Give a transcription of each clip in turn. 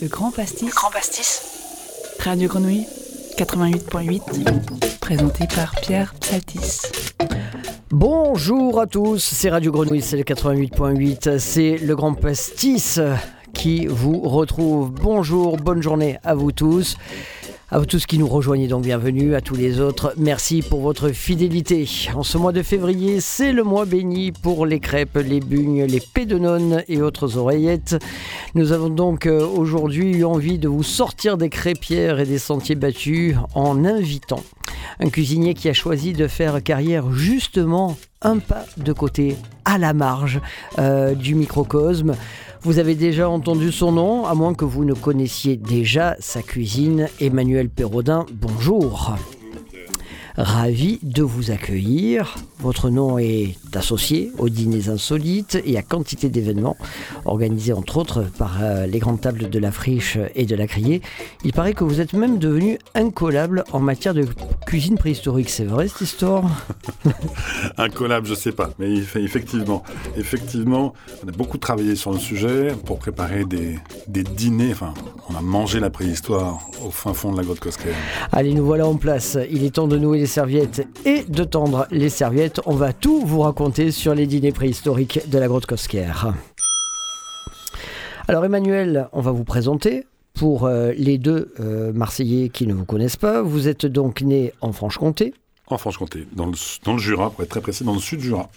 Le Grand Pastis. Grand Pastis. Radio Grenouille 88.8. Présenté par Pierre Psaltis. Bonjour à tous, c'est Radio Grenouille, c'est le 88.8, c'est le Grand Pastis qui vous retrouve. Bonjour, bonne journée à vous tous. À vous tous qui nous rejoignez donc bienvenue, à tous les autres, merci pour votre fidélité. En ce mois de février, c'est le mois béni pour les crêpes, les bugnes, les pédenones et autres oreillettes. Nous avons donc euh, aujourd'hui eu envie de vous sortir des crêpières et des sentiers battus en invitant un cuisinier qui a choisi de faire carrière justement un pas de côté à la marge euh, du microcosme. Vous avez déjà entendu son nom, à moins que vous ne connaissiez déjà sa cuisine. Emmanuel Perraudin, bonjour. Ravi de vous accueillir. Votre nom est associé aux dîners insolites et à quantité d'événements organisés entre autres par euh, les grandes tables de la friche et de la criée. Il paraît que vous êtes même devenu incollable en matière de cuisine préhistorique. C'est vrai cette histoire? Incollable, je sais pas, mais effectivement, effectivement, on a beaucoup travaillé sur le sujet pour préparer des, des dîners. Enfin, on a mangé la préhistoire au fin fond de la grotte Cosquer. Allez, nous voilà en place. Il est temps de nouer les serviettes et de tendre les serviettes. On va tout vous raconter sur les dîners préhistoriques de la grotte Cosquer. Alors Emmanuel, on va vous présenter. Pour euh, les deux euh, Marseillais qui ne vous connaissent pas, vous êtes donc né en Franche-Comté. En Franche-Comté, dans le, dans le Jura, pour être très précis, dans le sud Jura.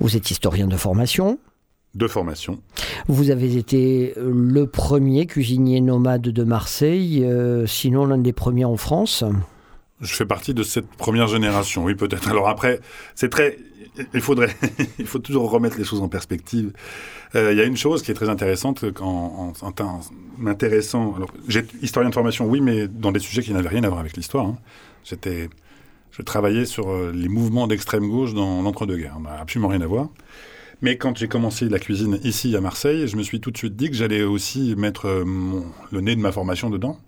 Vous êtes historien de formation. De formation. Vous avez été le premier cuisinier nomade de Marseille, euh, sinon l'un des premiers en France. Je fais partie de cette première génération, oui peut-être. Alors après, c'est très, il faudrait, il faut toujours remettre les choses en perspective. Euh, il y a une chose qui est très intéressante en, en, m'intéressant. Alors, j'ai historien de formation, oui, mais dans des sujets qui n'avaient rien à voir avec l'histoire. Hein. J'étais, je travaillais sur euh, les mouvements d'extrême gauche dans l'entre-deux-guerres. On n'a absolument rien à voir. Mais quand j'ai commencé la cuisine ici à Marseille, je me suis tout de suite dit que j'allais aussi mettre euh, le nez de ma formation dedans.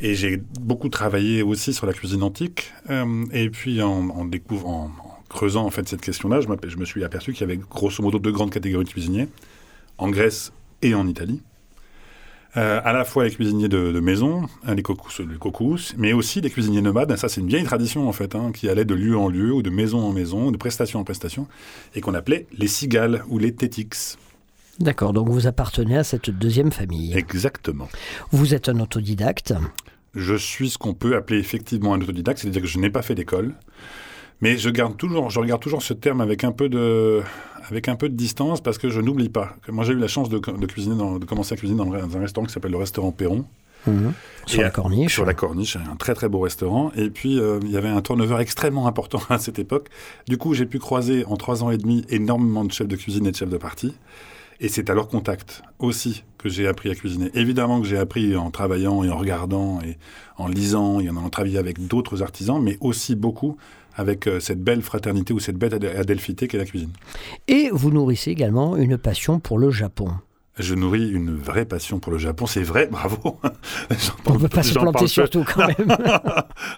Et j'ai beaucoup travaillé aussi sur la cuisine antique. Euh, et puis en, découvrant, en, creusant en fait cette question-là, je, me suis aperçu qu'il y avait grosso modo deux grandes catégories de cuisiniers, en Grèce et en Italie. Euh, à la fois les cuisiniers de, maison, hein, les cocous, mais aussi les cuisiniers nomades. Ça, c'est une vieille tradition en fait, hein, qui allait de lieu en lieu, ou de maison en maison, de prestation en prestation, et qu'on appelait les cigales ou les tétix. D'accord, donc vous appartenez à cette deuxième famille. Exactement. Vous êtes un autodidacte Je suis ce qu'on peut appeler effectivement un autodidacte, c'est-à-dire que je n'ai pas fait d'école. Mais je garde toujours, je regarde toujours ce terme avec un peu de, avec un peu de distance parce que je n'oublie pas. Moi, j'ai eu la chance de, de cuisiner, dans, de commencer à cuisiner dans un restaurant qui s'appelle le restaurant Perron. Mmh. Sur Et la corniche. Sur la corniche, un très très beau restaurant. Et puis, euh, il y avait un turnover extrêmement important à cette époque. Du coup, j'ai pu croiser en trois ans et demi énormément de chefs de cuisine et de chefs de partie. Et c'est à leur contact aussi que j'ai appris à cuisiner. Évidemment que j'ai appris en travaillant et en regardant et en lisant et en allant travailler avec d'autres artisans, mais aussi beaucoup avec euh, cette belle fraternité ou cette belle adelphité qu'est la cuisine. Et vous nourrissez également une passion pour le Japon. Je nourris une vraie passion pour le Japon, c'est vrai, bravo. On ne peut pas se planter surtout quand même.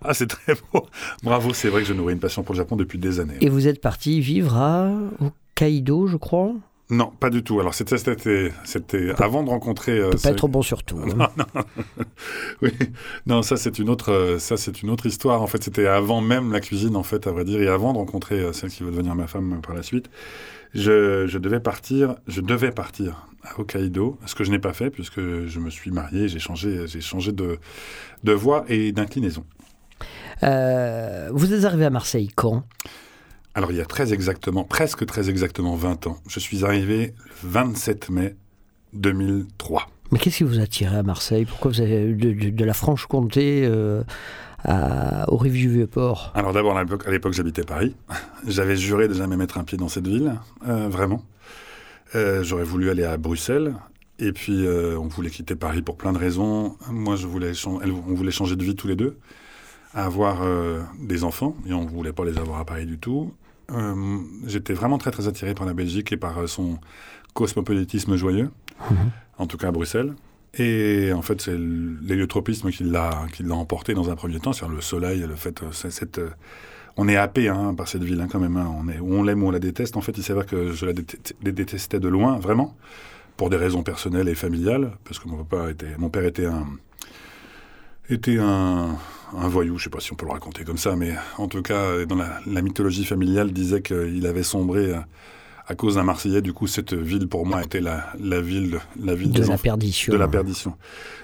ah, c'est très beau. Bravo, c'est vrai que je nourris une passion pour le Japon depuis des années. Et vous êtes parti vivre à Hokkaido, je crois? Non, pas du tout. Alors c'était, avant de rencontrer. Euh, pas être bon sur tout. Non, non. oui, non, ça c'est une autre, ça c'est une autre histoire. En fait, c'était avant même la cuisine, en fait, à vrai dire, et avant de rencontrer euh, celle qui va devenir ma femme par la suite. Je, je devais partir, je devais partir à Hokkaido, ce que je n'ai pas fait puisque je me suis marié, j'ai changé, j'ai changé de, de voie et d'inclinaison. Euh, vous êtes arrivé à Marseille quand? Alors il y a très exactement, presque très exactement 20 ans, je suis arrivé le 27 mai 2003. Mais qu'est-ce qui vous a attiré à Marseille? Pourquoi vous avez de, de, de la Franche-Comté euh, à, au Rive du Vieux-Port Alors d'abord, à l'époque, j'habitais Paris. J'avais juré de jamais mettre un pied dans cette ville, euh, vraiment. Euh, J'aurais voulu aller à Bruxelles. Et puis, euh, on voulait quitter Paris pour plein de raisons. Moi, je voulais, on voulait changer de vie tous les deux avoir euh, des enfants, et on ne voulait pas les avoir à Paris du tout. Euh, J'étais vraiment très très attiré par la Belgique et par euh, son cosmopolitisme joyeux, mmh. en tout cas à Bruxelles. Et en fait, c'est l'héliotropisme qui l'a emporté dans un premier temps, c'est-à-dire le soleil, le fait, cette, on est happé hein, par cette ville hein, quand même. Hein, on est, on l'aime ou on la déteste. En fait, il s'avère que je la détestais de loin, vraiment pour des raisons personnelles et familiales, parce que mon papa était, mon père était un, était un, un voyou, je sais pas si on peut le raconter comme ça, mais en tout cas, dans la, la mythologie familiale, disait qu'il avait sombré à cause d'un Marseillais, du coup, cette ville pour moi était la, la ville, la ville de la perdition. de la perdition.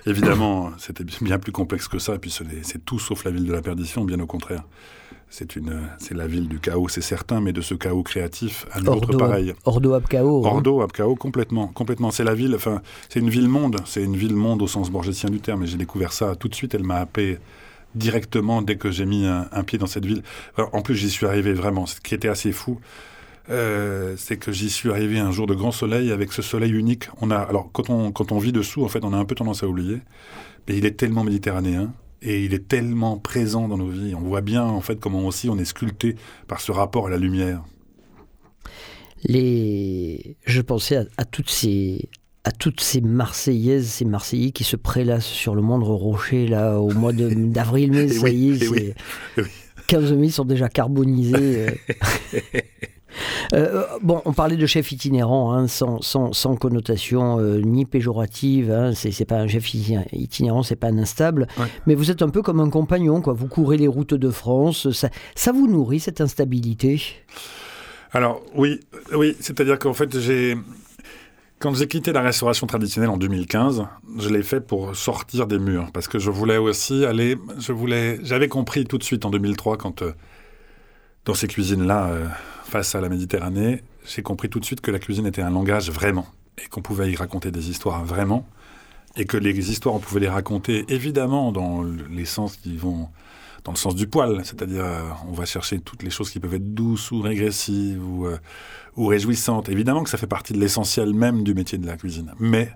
Évidemment, c'était bien plus complexe que ça, et puis c'est tout sauf la ville de la perdition, bien au contraire. C'est une, c'est la ville du chaos, c'est certain, mais de ce chaos créatif, un autre Ordo, pareil. Ordo Abcao. hein. Ordo, Abcao, complètement, complètement. C'est la ville, enfin, c'est une ville monde, c'est une ville monde au sens borgésien du terme. Et j'ai découvert ça tout de suite. Elle m'a happé directement dès que j'ai mis un, un pied dans cette ville. Enfin, en plus, j'y suis arrivé vraiment. Ce qui était assez fou, euh, c'est que j'y suis arrivé un jour de grand soleil avec ce soleil unique. On a, alors quand on quand on vit dessous, en fait, on a un peu tendance à oublier. Mais il est tellement méditerranéen. Et il est tellement présent dans nos vies. On voit bien, en fait, comment aussi on est sculpté par ce rapport à la lumière. Les... Je pensais à, à toutes ces à toutes ces Marseillaises, ces Marseillais qui se prélassent sur le moindre rocher là au mois d'avril, mai, Eh ça oui, y est, eh oui, c'est- eh oui. 15 000 sont déjà carbonisés. euh. Bon, on parlait de chef itinérant, hein, sans, sans, sans connotation euh, ni péjorative. Hein, c'est pas un chef iti- itinérant, c'est pas un instable. Ouais. Mais vous êtes un peu comme un compagnon, quoi. Vous courez les routes de France. Ça, ça vous nourrit cette instabilité? Alors oui, oui, c'est-à-dire qu'en fait j'ai quand j'ai quitté la restauration traditionnelle en 2015, je l'ai fait pour sortir des murs parce que je voulais aussi aller, je voulais, j'avais compris tout de suite en 2003 quand euh, dans ces cuisines-là euh, face à la Méditerranée, j'ai compris tout de suite que la cuisine était un langage vraiment et qu'on pouvait y raconter des histoires vraiment et que les histoires on pouvait les raconter évidemment dans le- les sens qui vont dans le sens du poil, c'est-à-dire euh, on va chercher toutes les choses qui peuvent être douces ou régressives ou, euh, ou réjouissantes. Évidemment que ça fait partie de l'essentiel même du métier de la cuisine, mais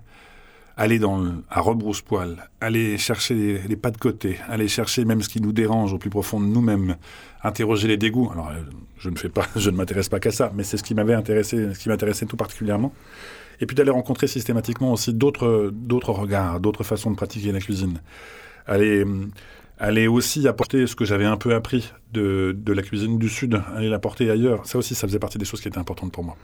aller dans à rebrousse-poil, aller chercher les, les pas de côté, aller chercher même ce qui nous dérange au plus profond de nous-mêmes, interroger les dégoûts. Alors euh, je ne fais pas, je ne m'intéresse pas qu'à ça, mais c'est ce qui m'avait intéressé, ce qui m'intéressait tout particulièrement. Et puis d'aller rencontrer systématiquement aussi d'autres d'autres regards, d'autres façons de pratiquer la cuisine. Aller hum, aller aussi apporter ce que j'avais un peu appris de, de la cuisine du Sud, aller l'apporter ailleurs. Ça aussi, ça faisait partie des choses qui étaient importantes pour moi.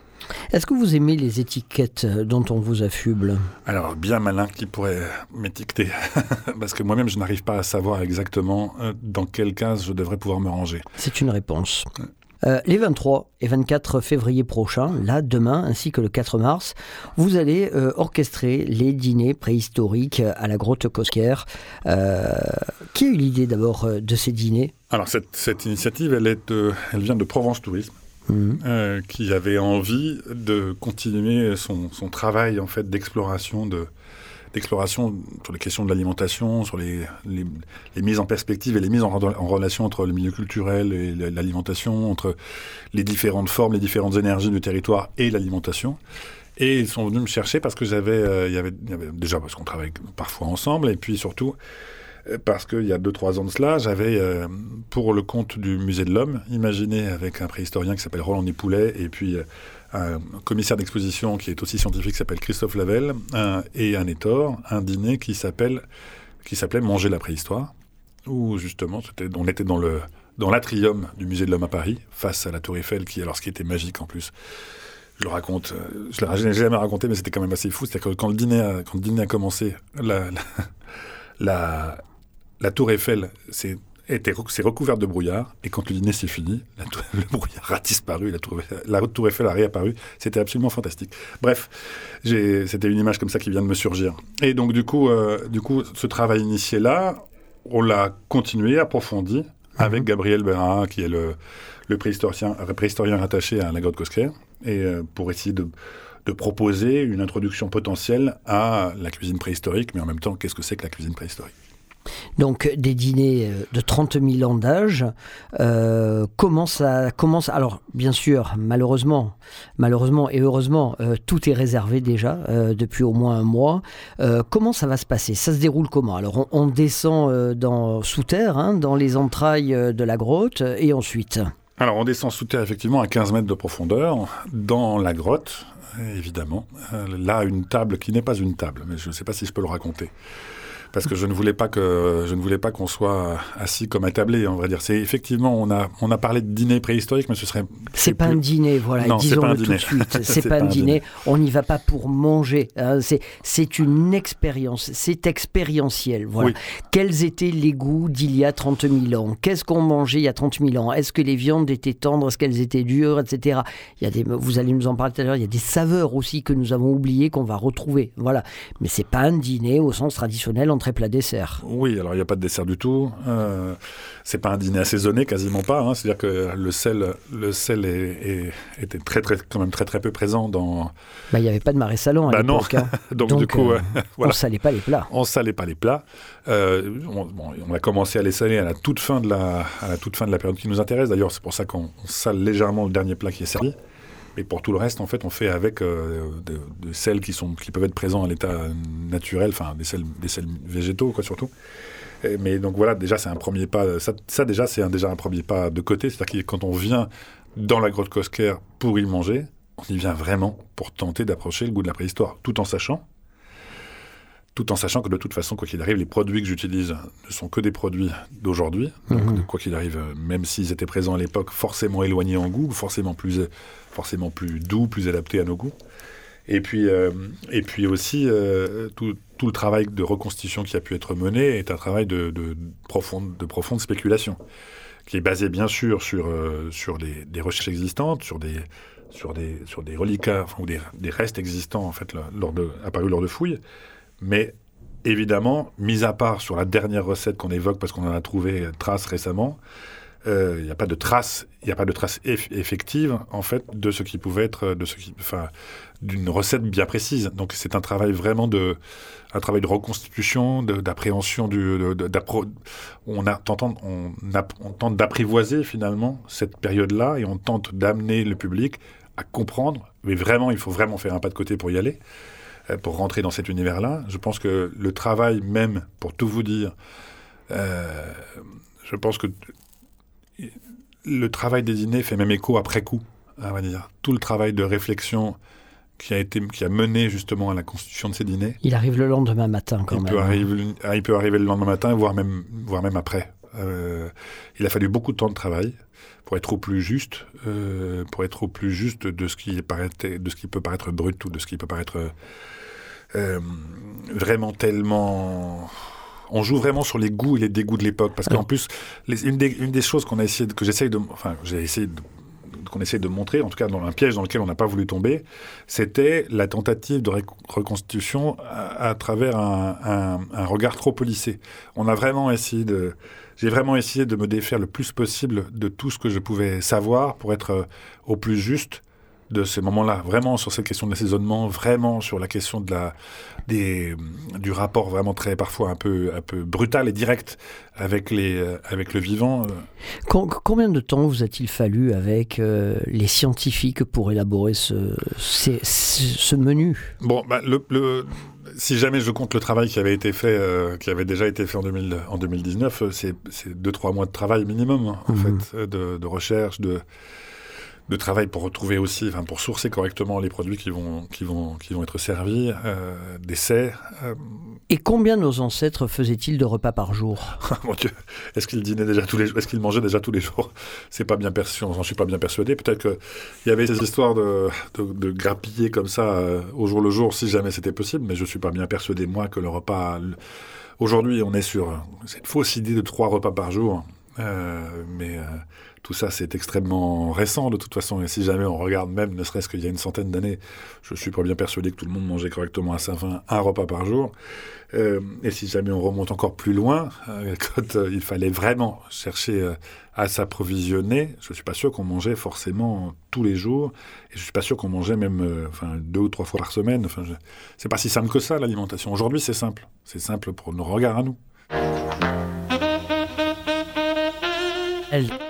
Est-ce que vous aimez les étiquettes dont on vous affuble? Alors, bien malin qui pourrait m'étiqueter, parce que moi-même, je n'arrive pas à savoir exactement euh, dans quelle case je devrais pouvoir me ranger. C'est une réponse. Euh, les 23 et 24 février prochains, là, demain, ainsi que le 4 mars, vous allez euh, orchestrer les dîners préhistoriques à la grotte Cosquer. Euh, qui a eu l'idée d'abord de ces dîners? Alors, cette, cette initiative, elle, est de- elle vient de Provence Tourisme, Mhm. qui avait envie de continuer son, son travail en fait d'exploration de d'exploration sur les questions de l'alimentation, sur les, les, mises en perspective et les mises en, relation entre le milieu culturel et l'alimentation, entre les différentes formes, les différentes énergies du territoire et l'alimentation. Et ils sont venus me chercher parce que j'avais, euh, il y avait, déjà parce qu'on travaille parfois ensemble, et puis surtout euh, parce qu'il y a deux trois ans de cela, j'avais euh, pour le compte du musée de l'homme imaginé avec un préhistorien qui s'appelle Roland Nipoulet et puis un commissaire d'exposition qui est aussi scientifique qui s'appelle Christophe Lavelle un- et un étor, un dîner qui s'appelle qui s'appelait Manger la préhistoire, où justement on était dans le dans l'atrium du musée de l'homme à Paris, face à la Tour Eiffel, qui alors ce qui était magique en plus. Je le raconte, euh, je je l'ai jamais raconté, mais c'était quand même assez fou. C'est-à-dire que quand le dîner a, quand le dîner a commencé, la, la, Tour Eiffel rec- s'est recouverte de brouillard, et quand le dîner s'est fini, la tour- le brouillard a disparu, la tour, la tour Eiffel a réapparu. C'était absolument fantastique. Bref, c'était une image comme ça qui vient de me surgir. Et donc du coup, euh, du coup, ce travail initié là, on l'a continué, approfondi, avec Gabriel Berra, qui est le, le préhistorien, préhistorien rattaché à la grotte Cosquer, et euh, pour essayer de, de proposer une introduction potentielle à la cuisine préhistorique, mais en même temps, qu'est-ce que c'est que la cuisine préhistorique? Donc des dîners euh, de 30 000 ans d'âge. Euh, comment ça commence? Alors bien sûr, malheureusement, et heureusement, euh, tout est réservé déjà euh, depuis au moins un mois. Comment ça va se passer? Ça se déroule comment? Alors on, descend dans sous terre, hein, dans les entrailles de la grotte, et ensuite? Alors, on descend sous terre, effectivement, à 15 mètres de profondeur, dans la grotte, évidemment. Là, une table qui n'est pas une table, mais je ne sais pas si je peux le raconter. Parce que je ne voulais pas que je ne voulais pas qu'on soit assis comme attablé, on va dire. C'est effectivement on a on a parlé de dîner préhistorique, mais ce serait c'est pas un dîner, voilà. Disons-le tout de suite. C'est pas, un dîner. On n'y va pas pour manger. Hein. C'est c'est une expérience. C'est expérientiel. Voilà. Quels étaient les goûts d'il y a 30 000 ans? Qu'est-ce qu'on mangeait il y a 30 000 ans? Est-ce que les viandes étaient tendres? Est-ce qu'elles étaient dures, etc. Il y a des vous allez nous en parler tout à l'heure. Il y a des saveurs aussi que nous avons oubliées qu'on va retrouver. Voilà. Mais c'est pas un dîner au sens traditionnel entrée plat dessert. Oui, alors il n'y a pas de dessert du tout. Euh, c'est pas un dîner assaisonné, quasiment pas. Hein. C'est-à-dire que le sel, le sel était très, très, quand même très très peu présent dans. Bah, il n'y avait pas de marais salon à bah l'époque. Hein. Donc, du coup, euh, on salait pas les plats. On salait pas les plats. Euh, on, a commencé à les saler à la toute fin de la, à la toute fin de la période qui nous intéresse. D'ailleurs, c'est pour ça qu'on sale légèrement le dernier plat qui est servi. Et pour tout le reste, en fait, on fait avec euh, de, sels qui, sont, qui peuvent être présents à l'état naturel, enfin des sels, des végétaux, quoi, surtout. mais donc voilà, déjà, c'est un premier pas. Ça, ça déjà, c'est déjà un premier pas de côté. C'est-à-dire que quand on vient dans la grotte Cosquer pour y manger, on y vient vraiment pour tenter d'approcher le goût de la préhistoire, tout en sachant tout en sachant que de toute façon, quoi qu'il arrive, les produits que j'utilise ne sont que des produits d'aujourd'hui. Donc, mhm. quoi qu'il arrive, même s'ils étaient présents à l'époque, forcément éloignés en goût, forcément plus, forcément plus doux, plus adaptés à nos goûts. Et puis, euh, et puis aussi, euh, tout, tout, le travail de reconstitution qui a pu être mené est un travail de, de, profonde, de profonde spéculation, qui est basé bien sûr sur, euh, sur des, des, recherches existantes, sur des, sur des, sur des reliquats ou des, des, restes existants en fait, lors de, apparus lors de fouilles, mais évidemment, mis à part sur la dernière recette qu'on évoque, parce qu'on en a trouvé trace récemment, euh, il n'y a pas de trace, il a pas de trace effective en fait de ce qui pouvait être, de ce qui, enfin, d'une recette bien précise. Donc c'est un travail vraiment de, un travail de reconstitution, d'appréhension du, on a on tente d'apprivoiser finalement cette période-là et on tente d'amener le public à comprendre. Mais vraiment, il faut vraiment faire un pas de côté pour y aller. Euh, pour rentrer dans cet univers-là. Je pense que le travail même, pour tout vous dire, euh, je pense que le travail des dîners fait même écho après coup, on va dire. Tout le travail de réflexion qui a été qui a mené justement à la constitution de ces dîners. Il arrive le lendemain matin quand il même. Peut arriver, ah, il peut arriver le lendemain matin, voire même, voire même après. Euh, il a fallu beaucoup de temps de travail pour être au plus juste, pour être au plus juste de ce qui paraît, de ce qui peut paraître brut ou de ce qui peut paraître euh, vraiment tellement on joue vraiment sur les goûts et les dégoûts de l'époque parce qu'en plus une, des, une, des, choses qu'on a essayé que j'essaye de enfin j'ai essayé qu'on essaie de montrer, en tout cas dans un piège dans lequel on n'a pas voulu tomber, c'était la tentative de reconstitution à, travers un, un, regard trop polissé. On a vraiment essayé de, j'ai vraiment essayé de me défaire le plus possible de tout ce que je pouvais savoir pour être euh, au plus juste de ces moments-là, vraiment sur cette question de l'assaisonnement, vraiment sur la question de la, des, du rapport vraiment très parfois un peu, un peu brutal et direct avec, les, euh, avec le vivant. Euh. combien de temps vous a-t-il fallu avec euh, les scientifiques pour élaborer ce, ce menu? Bon, bah, le, si jamais je compte le travail qui avait été fait, qui avait déjà été fait en, 2000, en 2019, c'est deux trois mois de travail minimum hein, en mmh. fait, de, de recherche, de de travail pour retrouver aussi, enfin pour sourcer correctement les produits qui vont, qui vont, qui vont être servis, euh, d'essais. Euh. Et combien nos ancêtres faisaient-ils de repas par jour? Mon Dieu, est-ce qu'ils dînaient déjà tous les jours Est-ce qu'ils mangeaient déjà tous les jours? C'est pas bien perçu, j'en suis pas bien persuadé. Peut-être qu'il y avait ces histoires de, de, grappiller comme ça euh, au jour le jour, si jamais c'était possible, mais je suis pas bien persuadé, moi, que le repas. Aujourd'hui, on est sur cette fausse idée de trois repas par jour. Euh, mais tout ça, c'est extrêmement récent de toute façon. Et si jamais on regarde même, ne serait-ce qu'il y a une centaine d'années, je suis pas bien persuadé que tout le monde mangeait correctement à sa faim un repas par jour. Euh, et si jamais on remonte encore plus loin, euh, quand euh, il fallait vraiment chercher à s'approvisionner, je suis pas sûr qu'on mangeait forcément tous les jours. Et je suis pas sûr qu'on mangeait même deux ou trois fois par semaine. Enfin, je... c'est pas si simple que ça l'alimentation. Aujourd'hui, c'est simple. C'est simple pour nos regards à nous.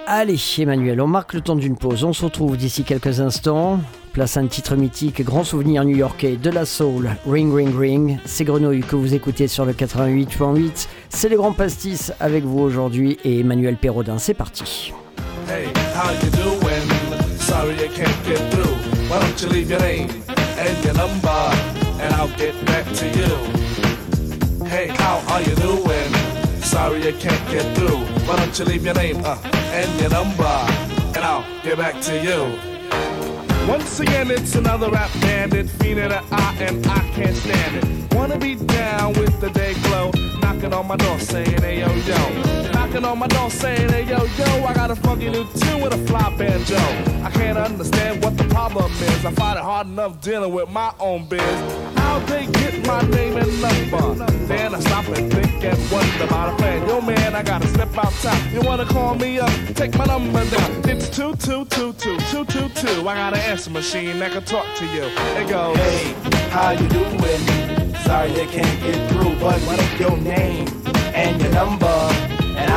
Allez, Emmanuel, on marque le temps d'une pause. On se retrouve d'ici quelques instants. Place un titre mythique, grand souvenir new-yorkais de la soul, Ring Ring Ring. C'est Grenouille que vous écoutez sur le 88.8. C'est le grand pastis avec vous aujourd'hui et Emmanuel Perrodin. C'est parti. Hey, how are you doing? Sorry I can't get through. Why don't you leave your name uh, and your number, and I'll get back to you. Once again, it's another rap bandit, fiending an eye, and I can't stand it. Wanna be down with the day glow, knocking on my door saying, hey yo yo. Knocking on my door saying, hey yo yo, I got a funky new tune with a fly banjo. I can't understand what the problem is. I find it hard enough dealing with my own biz. How they get my name and number? Then I stop and think and wonder about a plan. Yo man, I gotta step outside. You wanna call me up? Take my number down. It's two two two two two two two. I got an answer machine that can talk to you. It goes. Hey, how you doing? Sorry I can't get through, but what is your name and your number?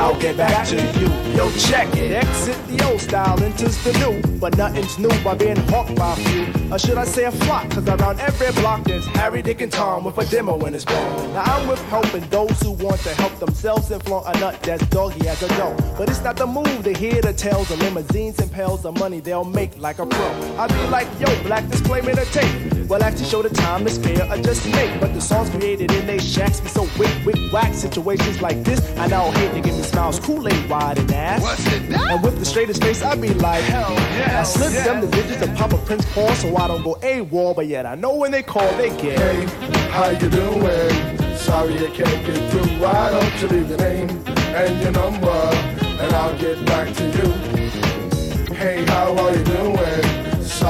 I'll get back to you. Yo, check it. Exit the old style, enters the new. But nothing's new by being hawked by a few. Or should I say a flock? Cause around every block there's Harry, Dick, and Tom with a demo in his ball. Now I'm with helping those who want to help themselves and flaunt a nut that's doggy as a dough. But it's not the move to hear the tales of limousines and pails of money they'll make like a pro. I be like, yo, black display me the tape. Well, actually show the time to spare or just make. But the songs created in they shacks be so wick, wick, whack. Situations like this, I now hate to give me smiles, Kool-Aid wide and ass. What's it now? And with the straightest face, I be like, hell yeah. I slip them the digits and pop a Prince Paul so I don't go AWOL, but yet I know when they call, they get. Hey, how you doing? Sorry I can't get through. Why don't you leave your name and your number, and I'll get back to you. Hey, how are you doing?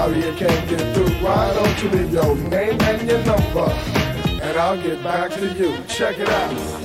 Sorry I can't get through. Why don't you leave your name and your number, and I'll get back to you. Check it out.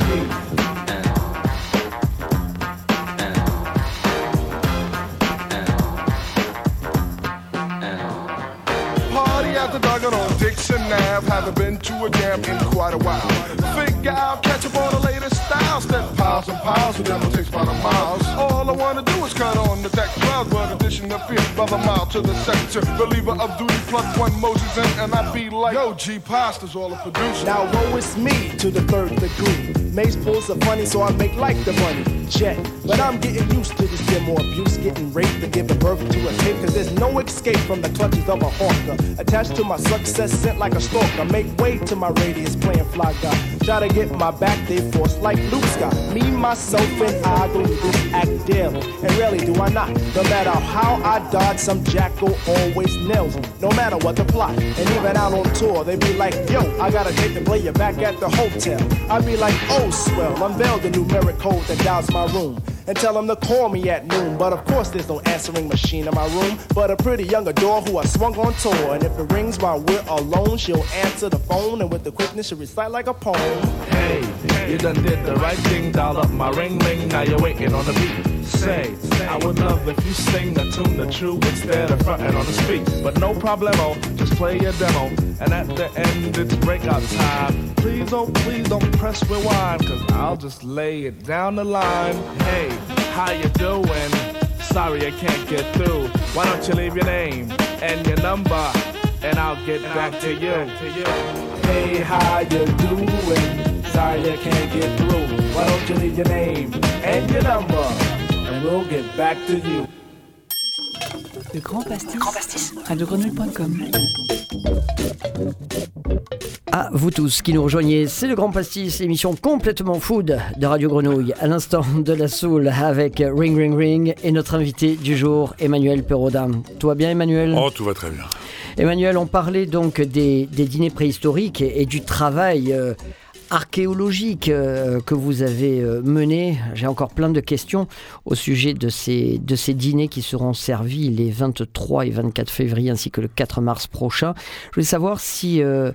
Dixon Ave. Haven't been to a jam in quite a while. Figure out, catch up on the latest styles. Step piles and piles of them will take about a miles. All I wanna do is cut on the deck clouds. But addition of fear, brother mile to the sector. Believer of duty, one Moses in, and I be like, yo, G Pasta's all a producer. Now woe is me to the third degree. Mace pulls are funny, so I make like the money. Check. But I'm getting used to this demo abuse, getting raped and giving birth to a tape. Cause there's no escape from the clutches of a hawker. Attached to my success, sent like a stalker. Make way to my radius, playing fly guy. Try to get my back, they force like Luke Scott. Me, myself, and I this act daily. And really do I not. No matter how I dodge, some jackal always nails me. No matter what the plot. And even out on tour, they be like, yo, I got a date to play you back at the hotel. I be like, oh, swell, unveil the numeric code that dials my room. And tell them to call me at noon. But of course, there's no answering machine in my room. But a pretty young adore who I swung on tour. And if it rings while we're alone, she'll answer the phone. And with the quickness, she'll recite like a poem. Hey, you done did the right thing, dial up my ring ring. Now you're waiting on the beat. Say, I would love if you sing the tune the true instead of fronting on the street. But no problemo, just play your demo. And at the end, it's breakout time. Please, oh, please don't press rewind, cause I'll just lay it down the line. Hey, how you doing? Sorry I can't get through. Why don't you leave your name and your number, and I'll get back to you. Hey, how you doing? Sorry I can't get through. Why don't you leave your name and your number, and we'll get back to you. Le Grand Pastis. radiogrenouille.com. À vous tous qui nous rejoignez, c'est le Grand Pastis, émission complètement food de Radio Grenouille. À l'instant de la soul avec Ring Ring Ring et notre invité du jour, Emmanuel Perraudin. Tout va bien Emmanuel? Oh, tout va très bien. Emmanuel, on parlait donc des, des dîners préhistoriques et, et du travail euh, archéologique euh, que vous avez euh, mené. J'ai encore plein de questions au sujet de ces, de ces dîners qui seront servis les 23 et 24 février ainsi que le 4 mars prochain. Je voulais savoir si euh,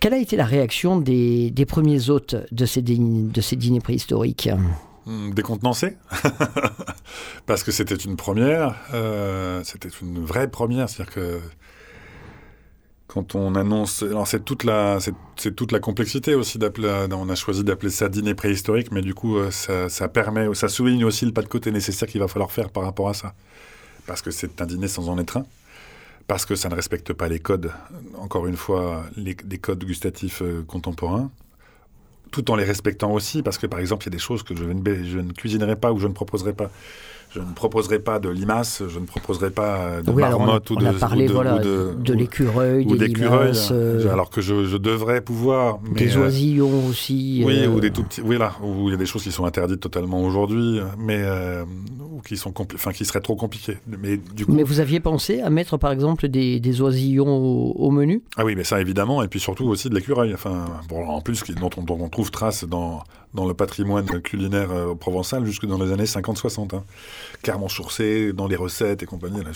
quelle a été la réaction des, des premiers hôtes de ces, dîners, de ces dîners préhistoriques? Hmm, Décontenancé Parce que c'était une première, c'était une vraie première, c'est-à-dire que quand on annonce, alors c'est toute la, c'est, toute la complexité aussi d'appeler, on a choisi d'appeler ça dîner préhistorique, mais du coup euh, ça, permet, ça souligne aussi le pas de côté nécessaire qu'il va falloir faire par rapport à ça, parce que c'est un dîner sans en être un, parce que ça ne respecte pas les codes, encore une fois, les, codes gustatifs euh, contemporains, tout en les respectant aussi, parce que par exemple, il y a des choses que je ne, je ne cuisinerai pas ou je ne proposerai pas. Je ne proposerai pas de limaces, je ne proposerai pas de Oui, on ou on de a parlé, ou de, voilà, ou de, de l'écureuil, ou des limaces, euh, alors que je, je devrais pouvoir. mais, des euh, oisillons aussi. oui, euh, ou des tout petits. Oui, là, où il y a des choses qui sont interdites totalement aujourd'hui, mais euh, ou qui sont, enfin, qui seraient trop compliquées. Mais du coup, Mais vous aviez pensé à mettre par exemple des, des oisillons au, au menu? Ah oui, mais ça évidemment, et puis surtout aussi de l'écureuil. Enfin, bon, en plus, dont on, dont on trouve trace dans dans le patrimoine culinaire euh, provençal jusque dans les années 50-60. Hein. Clermont-sur-Cé, dans les recettes et compagnie, là,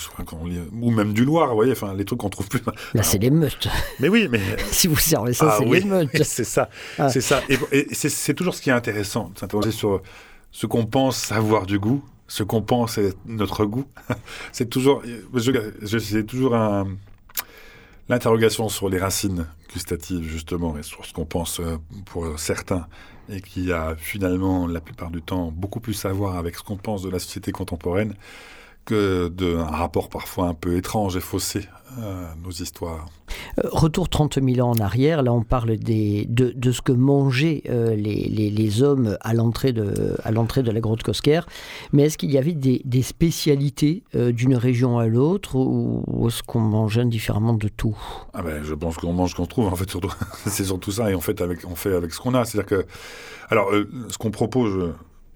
lit- ou même du Loir, vous voyez, enfin, les trucs qu'on trouve plus. Là, c'est les meutes. Mais oui, mais si vous servez ça, Ah c'est oui, les meutes. c'est ça, Ah. c'est ça. Et, et c'est- c'est toujours ce qui est intéressant, de s'interroger sur ce qu'on pense avoir du goût, ce qu'on pense être notre goût. c'est toujours, c'est toujours un- l'interrogation sur les racines gustatives justement et sur ce qu'on pense euh, pour certains et qui a finalement la plupart du temps beaucoup plus à voir avec ce qu'on pense de la société contemporaine que d'un rapport parfois un peu étrange et faussé à nos histoires. Euh, Retour 30 000 ans en arrière, là on parle des, de, de ce que mangeaient euh, les, les- les hommes à l'entrée de, à l'entrée de la grotte Cosquer. Mais est-ce qu'il y avait des, des spécialités euh, d'une région à l'autre ou, ou est-ce qu'on mangeait différemment de tout? Ah ben, je pense qu'on mange ce qu'on trouve, en fait, surtout. c'est surtout ça, et en fait, avec, on fait avec ce qu'on a. C'est-à-dire que, alors, euh, ce qu'on propose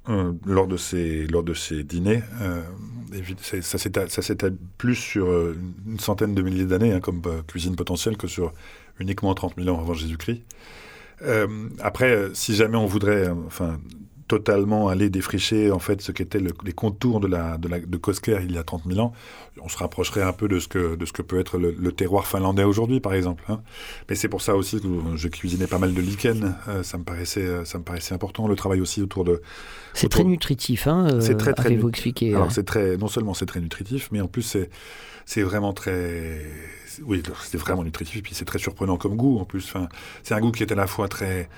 euh, lors, de ces, lors de ces dîners, euh, ça s'étale plus sur euh, une centaine de milliers d'années, hein, comme cuisine potentielle, que sur uniquement 30 000 ans avant Jésus-Christ. Après, si jamais on voudrait, enfin, totalement aller défricher en fait ce qu'étaient le- les contours de la de la de Kosker il y a 30 000 ans, on se rapprocherait un peu de ce que de ce que peut être le, le terroir finlandais aujourd'hui par exemple. hein. Mais c'est pour ça aussi que je cuisinais pas mal de lichen. euh, ça me paraissait euh, ça me paraissait important. Le travail aussi autour de C'est Autour- très nutritif, hein, euh, C'est très, très avez-vous nu- expliqué alors c'est très, non seulement c'est très nutritif, mais en plus c'est, c'est vraiment très, oui, c'est vraiment nutritif. Et puis c'est très surprenant comme goût en plus. Enfin, c'est un goût qui est à la fois très,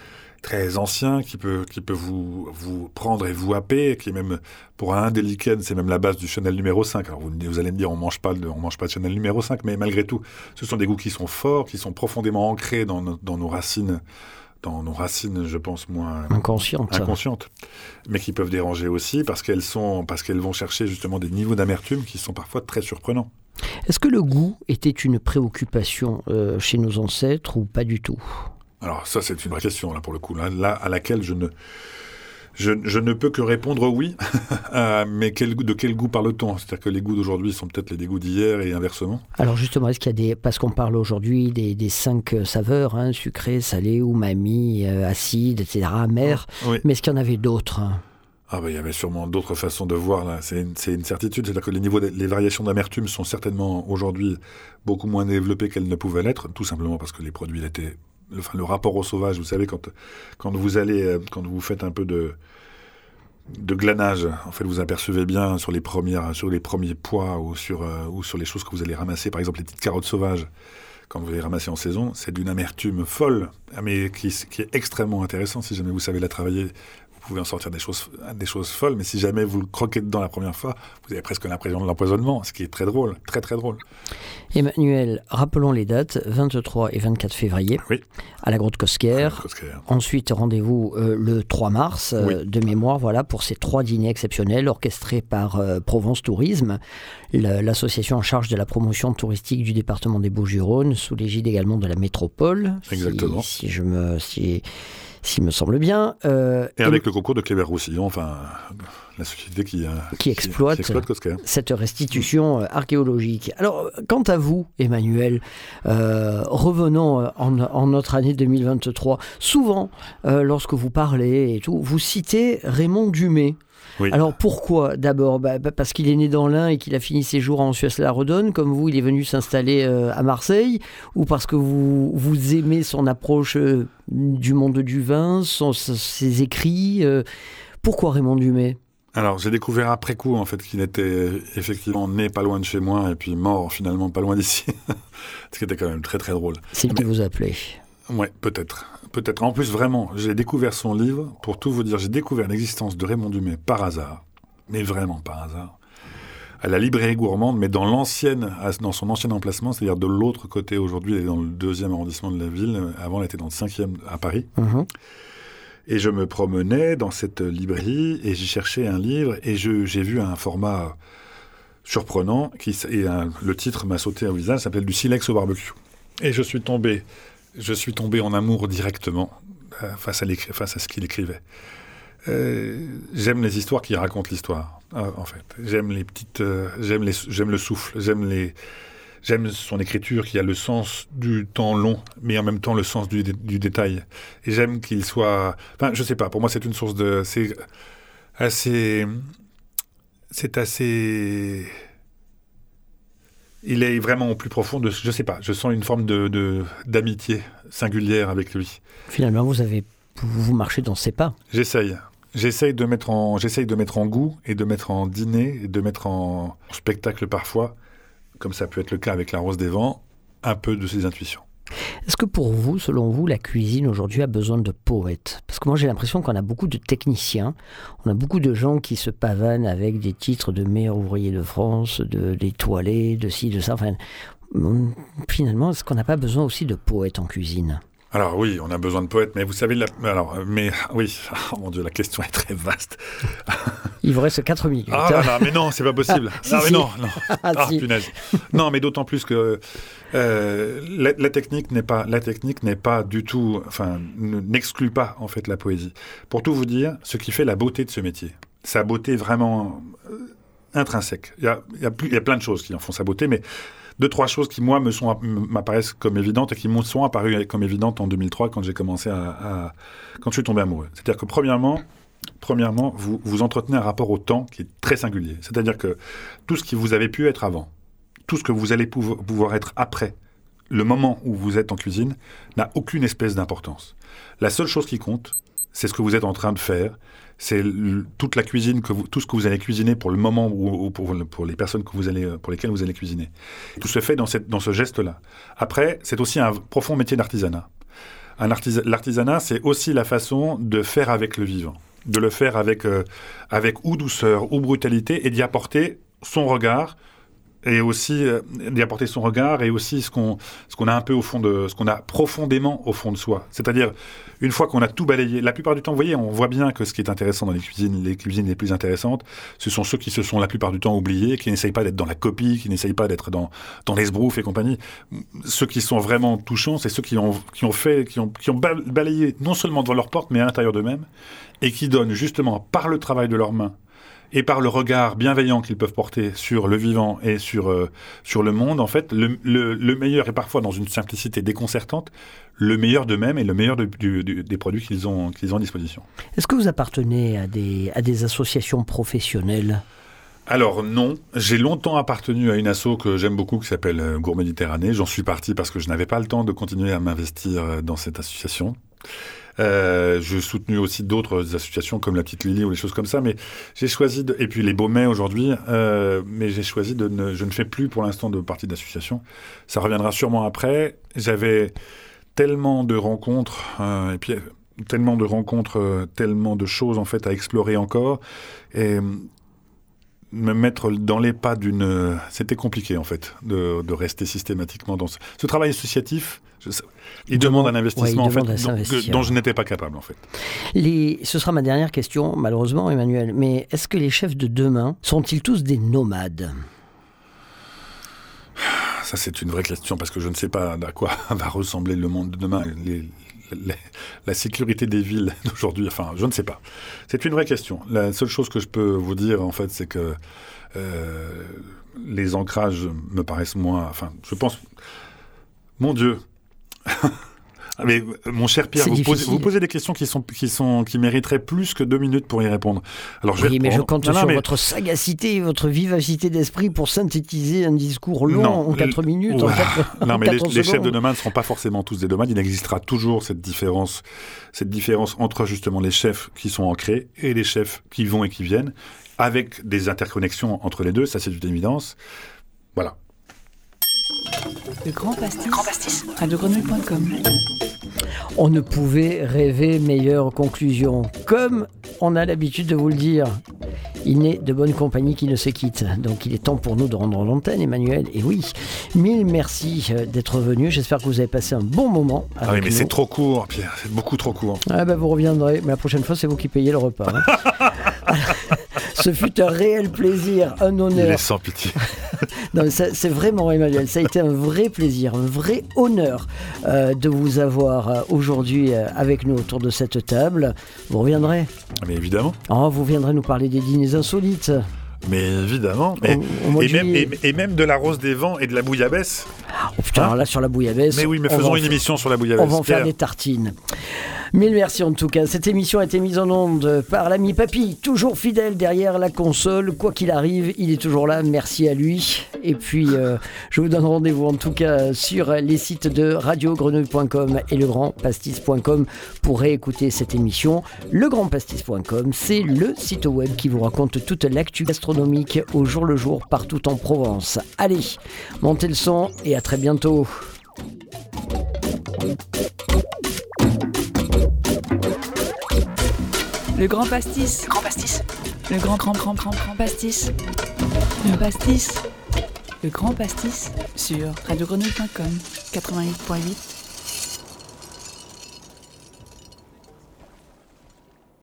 très ancien, qui peut, qui peut vous, vous prendre et vous happer, qui est même pour un des lichens, c'est même la base du Chanel numéro 5. Alors vous, vous allez me dire, on mange pas, de, on mange pas de Chanel numéro 5, mais malgré tout, ce sont des goûts qui sont forts, qui sont profondément ancrés dans, nos- dans nos racines, dans nos racines, je pense moins inconsciente. inconscientes, mais qui peuvent déranger aussi parce qu'elles sont parce qu'elles vont chercher justement des niveaux d'amertume qui sont parfois très surprenants. Est-ce que le goût était une préoccupation euh, chez nos ancêtres ou pas du tout? Alors ça c'est une vraie question là pour le coup là, là à laquelle je ne je, je ne peux que répondre oui, Euh, mais quel, de quel goût parle-t-on? C'est-à-dire que les goûts d'aujourd'hui sont peut-être les dégoûts d'hier et inversement. Alors justement, est-ce qu'il y a des... Parce qu'on parle aujourd'hui des, des cinq euh, saveurs, hein, sucré, salé, umami, euh, acide, etc., amer. Oui. Mais est-ce qu'il y en avait d'autres? Ah ben il y avait sûrement d'autres façons de voir là. C'est une, c'est une certitude. C'est-à-dire que les niveaux, de- les variations d'amertume sont certainement aujourd'hui beaucoup moins développées qu'elles ne pouvaient l'être, tout simplement parce que les produits étaient, le, enfin, le rapport au sauvage. Vous savez quand quand vous allez, euh, quand vous faites un peu de de glanage, en fait, vous apercevez bien sur les premières, sur les premiers pois ou sur euh, ou sur les choses que vous allez ramasser, par exemple les petites carottes sauvages. Quand vous les ramassez en saison, c'est d'une amertume folle, mais qui, qui est extrêmement intéressant si jamais vous savez la travailler pouvez en sortir des choses, des choses folles, mais si jamais vous le croquez dedans la première fois, vous avez presque l'impression de l'empoisonnement, ce qui est très drôle, très très drôle. Emmanuel, rappelons les dates, 23 et 24 février, Oui. à la grotte Cosquer. Ensuite, rendez-vous euh, le 3 mars, euh, de mémoire, voilà, pour ces trois dîners exceptionnels orchestrés par euh, Provence Tourisme, la- l'association en charge de la promotion touristique du département des Bouches-du-Rhône, sous l'égide également de la métropole. si- Exactement. Si, je me, si, s'il me semble bien. Euh, Et avec le concours de Cléber-Roussillon, enfin, la société qui, euh, Qui exploite. qui exploite Cosquer. cette restitution euh, archéologique. Alors, quant à vous, Emmanuel, euh, revenons en, en notre année 2023. Souvent, lorsque vous parlez et tout, vous citez Raymond Dumay. Oui. Alors pourquoi D'abord? Bah, bah, parce qu'il est né dans l'Ain et qu'il a fini ses jours en Suisse-la-Redonne, comme vous, il est venu s'installer euh, à Marseille, ou parce que vous, vous aimez son approche euh, du monde du vin, son- ses écrits euh, Pourquoi Raymond Dumay? Alors, j'ai découvert après coup, en fait, qu'il était effectivement né pas loin de chez moi et puis mort finalement pas loin d'ici. Ce qui était quand même très très drôle. C'est le qui vous appelait. Ouais, peut-être. Peut-être. En plus, vraiment, j'ai découvert son livre, pour tout vous dire, j'ai découvert l'existence de Raymond Dumay par hasard, mais vraiment par hasard, à la librairie gourmande, mais dans l'ancienne, dans son ancien emplacement, c'est-à-dire de l'autre côté aujourd'hui, elle est dans le deuxième arrondissement de la ville, avant elle était dans le cinquième à Paris. Mhm. Et je me promenais dans cette librairie et j'y cherchais un livre et je- j'ai vu un format surprenant qui, et un- le titre m'a sauté au visage, s'appelle Du silex au barbecue. Et je suis tombé, je suis tombé en amour directement euh, face, à face à ce qu'il écrivait. Euh, j'aime les histoires qui racontent l'histoire, euh, en fait. J'aime les petites, j'aime le souffle, j'aime les, j'aime son écriture qui a le sens du temps long, mais en même temps le sens du, du détail. Et j'aime qu'il soit, enfin, je sais pas. Pour moi, c'est une source de, c'est assez, c'est assez. Il est vraiment au plus profond de, je sais pas. Je sens une forme de d'amitié singulière avec lui. Finalement, vous avez vous marchez dans ses pas. J'essaye. J'essaye de mettre en, j'essaye de mettre en goût et de mettre en dîner et de mettre en spectacle parfois, comme ça peut être le cas avec la Rose des Vents, un peu de ses intuitions. Est-ce que pour vous, selon vous, la cuisine aujourd'hui a besoin de poètes? Parce que moi j'ai l'impression qu'on a beaucoup de techniciens, on a beaucoup de gens qui se pavanent avec des titres de meilleur ouvrier de France, de l'étoilé, de ci, de ça. Enfin, hum, finalement, est-ce qu'on n'a pas besoin aussi de poètes en cuisine? Alors oui, on a besoin de poètes, mais vous savez, la, alors, mais oui, oh mon Dieu, la question est très vaste. Il vous reste 4 minutes. Ah là là, mais non, c'est pas possible. Si, ah mais si. non, non. Ah, Ah, si. punaise. Non, mais d'autant plus que euh, la, la technique n'est pas, la technique n'est pas du tout, enfin, ne- n'exclut pas en fait la poésie. Pour tout vous dire, ce qui fait la beauté de ce métier, sa beauté vraiment euh, intrinsèque. Il y a, il y a y a plein de choses qui en font sa beauté, mais deux trois choses qui moi me m'apparaissent comme évidentes et qui m'ont sont apparues comme évidentes en 2003 quand j'ai commencé à, quand je suis tombé amoureux. C'est-à-dire que premièrement, premièrement, vous, vous entretenez un rapport au temps qui est très singulier. C'est-à-dire que tout ce qui vous avez pu être avant, tout ce que vous allez pouvo- pouvoir être après, le moment où vous êtes en cuisine, n'a aucune espèce d'importance. La seule chose qui compte, c'est ce que vous êtes en train de faire, c'est toute la cuisine, que vous, tout ce que vous allez cuisiner pour le moment ou, ou pour, le- pour les personnes que vous allez, pour lesquelles vous allez cuisiner. Tout se fait dans, ce geste-là. Après, c'est aussi un profond métier d'artisanat. L'artisanat, c'est aussi la façon de faire avec le vivant, de le faire avec, euh, avec ou douceur ou brutalité et d'y apporter son regard et aussi euh, d'y apporter son regard et aussi ce qu'on ce qu'on a un peu au fond de ce qu'on a profondément au fond de soi. C'est-à-dire une fois qu'on a tout balayé, la plupart du temps, vous voyez, on voit bien que ce qui est intéressant dans les cuisines, les cuisines les plus intéressantes, ce sont ceux qui se sont la plupart du temps oubliés, qui n'essayent pas d'être dans la copie, qui n'essayent pas d'être dans dans l'esbrouf et compagnie. Ceux qui sont vraiment touchants, c'est ceux qui ont qui ont fait, qui ont qui ont bal- balayé non seulement devant leur porte, mais à l'intérieur d'eux-mêmes, et qui donnent justement par le travail de leurs mains et par le regard bienveillant qu'ils peuvent porter sur le vivant et sur, euh, sur le monde, en fait, le, le- le meilleur, et parfois dans une simplicité déconcertante, le meilleur d'eux-mêmes et le meilleur de- du- du- des produits qu'ils ont, qu'ils ont à disposition. Est-ce que vous appartenez à des, à des associations professionnelles? Alors non, j'ai longtemps appartenu à une asso que j'aime beaucoup qui s'appelle euh, Gourmet Méditerranée. J'en suis parti parce que je n'avais pas le temps de continuer à m'investir euh, dans cette association. Euh, je soutenu aussi d'autres associations comme la Petite Lily ou les choses comme ça, mais j'ai choisi de, et puis les Baumets aujourd'hui, euh, mais j'ai choisi de ne, je ne fais plus pour l'instant de partie d'association. Ça reviendra sûrement après. J'avais tellement de rencontres euh, et puis euh, tellement de rencontres, euh, tellement de choses en fait à explorer encore et me mettre dans les pas d'une. C'était compliqué en fait de, de rester systématiquement dans ce, ce travail associatif. Je il demande un investissement ouais, en fait dont, s'investir. que- dont je n'étais pas capable en fait. Les- Ce sera ma dernière question, malheureusement, Emmanuel. Mais est-ce que les chefs de demain sont-ils tous des nomades? Ça c'est une vraie question parce que je ne sais pas à quoi va ressembler le monde de demain. Les- la sécurité des villes d'aujourd'hui, enfin, je ne sais pas. C'est une vraie question. La seule chose que je peux vous dire, en fait, c'est que euh, les ancrages me paraissent moins. Enfin, je pense. Mon Dieu. Ah, Mais mon cher Pierre, vous posez, difficile. vous posez des questions qui sont qui sont qui mériteraient plus que deux minutes pour y répondre. Alors je vais Oui, mais je compte Non, non, sur mais- votre sagacité et votre vivacité d'esprit pour synthétiser un discours long Non, en 4 le- minutes, en Ouais. 4 Non, mais les, les chefs de nomades ne seront pas forcément tous des nomades. Il existera toujours cette différence, cette différence entre justement les chefs qui sont ancrés et les chefs qui vont et qui viennent, avec des interconnexions entre les deux. Ça, c'est une évidence. Voilà. Le Grand Pastis. RadioGrenouille.com. On ne pouvait rêver meilleure conclusion. Comme on a l'habitude de vous le dire, Il n'est de bonne compagnie qui ne se quitte. Donc il est temps pour nous de rendre l'antenne, Emmanuel. Et oui, mille merci euh, d'être venu. J'espère que vous avez passé un bon moment. Ah oui, mais c'est trop court, Pierre. C'est beaucoup trop court. Ah bah vous reviendrez, mais la prochaine fois c'est vous qui payez le repas. hein. Ce fut un réel plaisir, un Il honneur. est sans pitié. Non, c'est vraiment Emmanuel, ça a été un vrai plaisir, un vrai honneur euh, de vous avoir euh, aujourd'hui euh, avec nous autour de cette table. Vous reviendrez? Mais évidemment. Oh, Vous viendrez nous parler des dîners insolites. Mais évidemment. Et, Au- au mois et même, juillet. et, et même de la rose des vents et de la bouillabaisse. Oh putain, Hein alors là sur la bouillabaisse. Mais oui, mais on faisons une faire- émission sur la On bouillabaisse. va en faire Pierre. des tartines. Mille merci en tout cas. Cette émission a été mise en onde par l'ami Papy, toujours fidèle derrière la console. Quoi qu'il arrive, il est toujours là. Merci à lui. Et puis, euh, je vous donne rendez-vous en tout cas sur les sites de radiogrenouille.com et legrandpastis.com pour réécouter cette émission. Legrandpastis.com, c'est le site web qui vous raconte toute l'actu gastronomique au jour le jour partout en Provence. Allez, montez le son et à très bientôt. Le grand pastis. Le grand pastis. Le grand, grand, grand, grand, grand pastis. Le pastis. Le grand pastis sur radiogrenouille.com 88.8